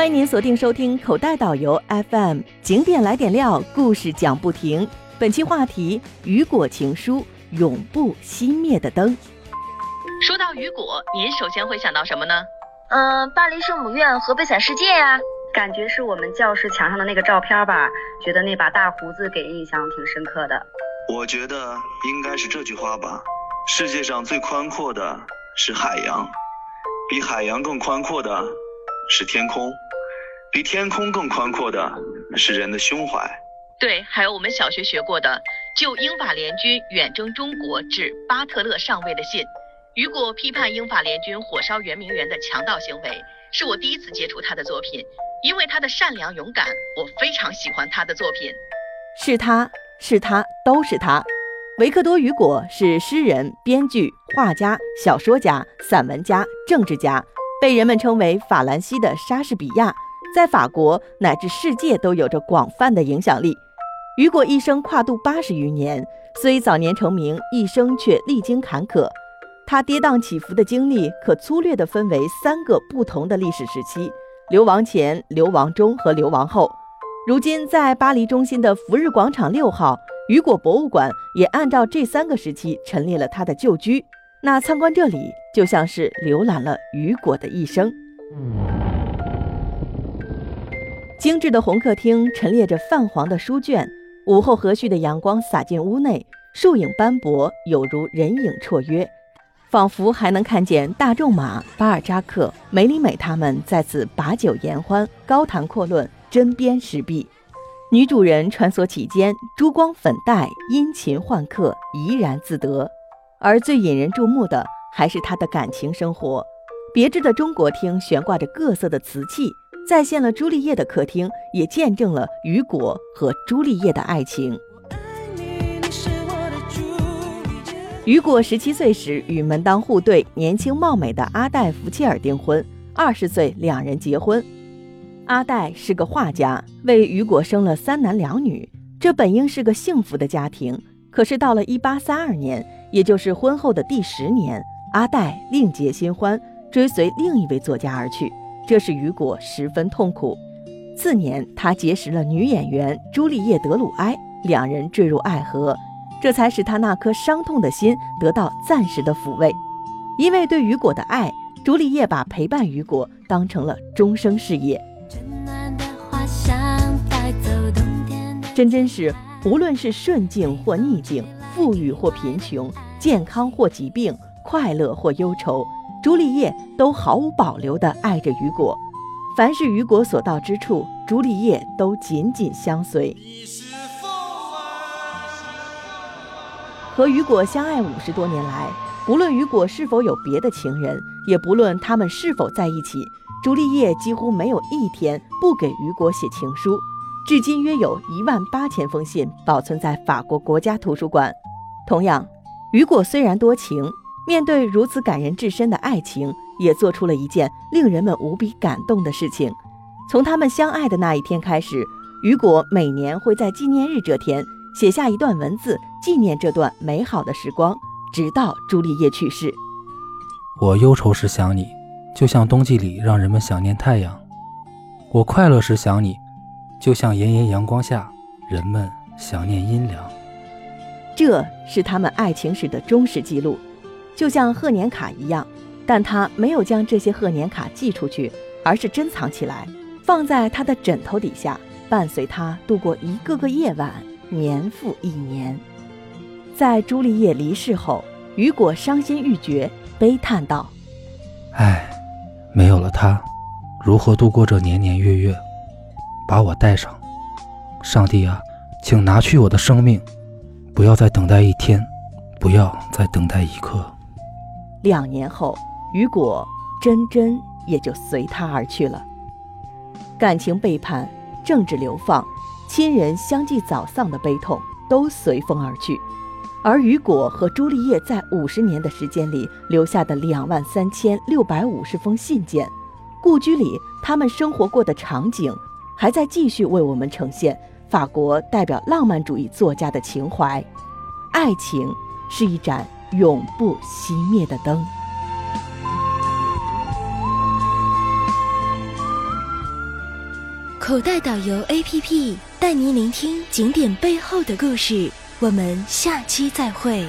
欢迎您锁定收听口袋导游 FM，景点来点料，故事讲不停。本期话题：雨果情书，永不熄灭的灯。说到雨果，您首先会想到什么呢？嗯，巴黎圣母院和悲惨世界呀。感觉是我们教室墙上的那个照片吧，觉得那把大胡子给印象挺深刻的。我觉得应该是这句话吧：世界上最宽阔的是海洋，比海洋更宽阔的是天空，比天空更宽阔的是人的胸怀。对，还有我们小学学过的就英法联军远征中国致巴特勒上尉的信。雨果批判英法联军火烧圆明园的强盗行为，是我第一次接触他的作品。因为他的善良勇敢，我非常喜欢他的作品。是他是他都是他。维克多·雨果是诗人、编剧、画家、小说家、散文家、政治家，被人们称为“法兰西的莎士比亚”，在法国乃至世界都有着广泛的影响力。雨果一生跨度八十余年，虽早年成名，一生却历经坎坷。他跌宕起伏的经历可粗略地分为三个不同的历史时期。流亡前、流亡中和流亡后，如今在巴黎中心的福日广场六号雨果博物馆也按照这三个时期陈列了他的旧居。那参观这里就像是浏览了雨果的一生。精致的红客厅陈列着泛黄的书卷，午后和煦的阳光洒进屋内，树影斑驳，有如人影绰约。仿佛还能看见大仲马、巴尔扎克、梅里美他们在此把酒言欢、高谈阔论、针砭时弊。女主人穿梭其间，珠光粉黛，殷勤换客，怡然自得。而最引人注目的还是他的感情生活。别致的中国厅悬挂着各色的瓷器，再现了朱丽叶的客厅，也见证了雨果和朱丽叶的爱情。雨果十七岁时与门当户对、年轻貌美的阿黛·福切尔订婚，二十岁两人结婚。阿黛是个画家，为雨果生了三男两女，这本应是个幸福的家庭。可是到了一八三二年，也就是婚后的第十年，阿黛另结新欢，追随另一位作家而去，这使雨果十分痛苦。次年，他结识了女演员朱丽叶·德鲁埃，两人坠入爱河。这才使他那颗伤痛的心得到暂时的抚慰，因为对雨果的爱，朱丽叶把陪伴雨果当成了终生事业。真真是，无论是顺境或逆境，富裕或贫穷，健康或疾病，快乐或忧愁，朱丽叶都毫无保留地爱着雨果。凡是雨果所到之处，朱丽叶都紧紧相随。和雨果相爱五十多年来，不论雨果是否有别的情人，也不论他们是否在一起，朱丽叶几乎没有一天不给雨果写情书。至今约有一万八千封信保存在法国国家图书馆。同样，雨果虽然多情，面对如此感人至深的爱情，也做出了一件令人们无比感动的事情。从他们相爱的那一天开始，雨果每年会在纪念日这天。写下一段文字，纪念这段美好的时光，直到朱丽叶去世。我忧愁时想你，就像冬季里让人们想念太阳；我快乐时想你，就像炎炎阳光下人们想念阴凉。这是他们爱情史的忠实记录，就像贺年卡一样。但他没有将这些贺年卡寄出去，而是珍藏起来，放在他的枕头底下，伴随他度过一个个夜晚。年复一年，在朱丽叶离世后，雨果伤心欲绝，悲叹道：“唉，没有了她，如何度过这年年月月？把我带上，上帝啊，请拿去我的生命，不要再等待一天，不要再等待一刻。”两年后，雨果真真也就随他而去了。感情背叛，政治流放。亲人相继早丧的悲痛都随风而去，而雨果和朱丽叶在五十年的时间里留下的两万三千六百五十封信件，故居里他们生活过的场景，还在继续为我们呈现法国代表浪漫主义作家的情怀。爱情是一盏永不熄灭的灯。口袋导游 APP 带您聆听景点背后的故事。我们下期再会。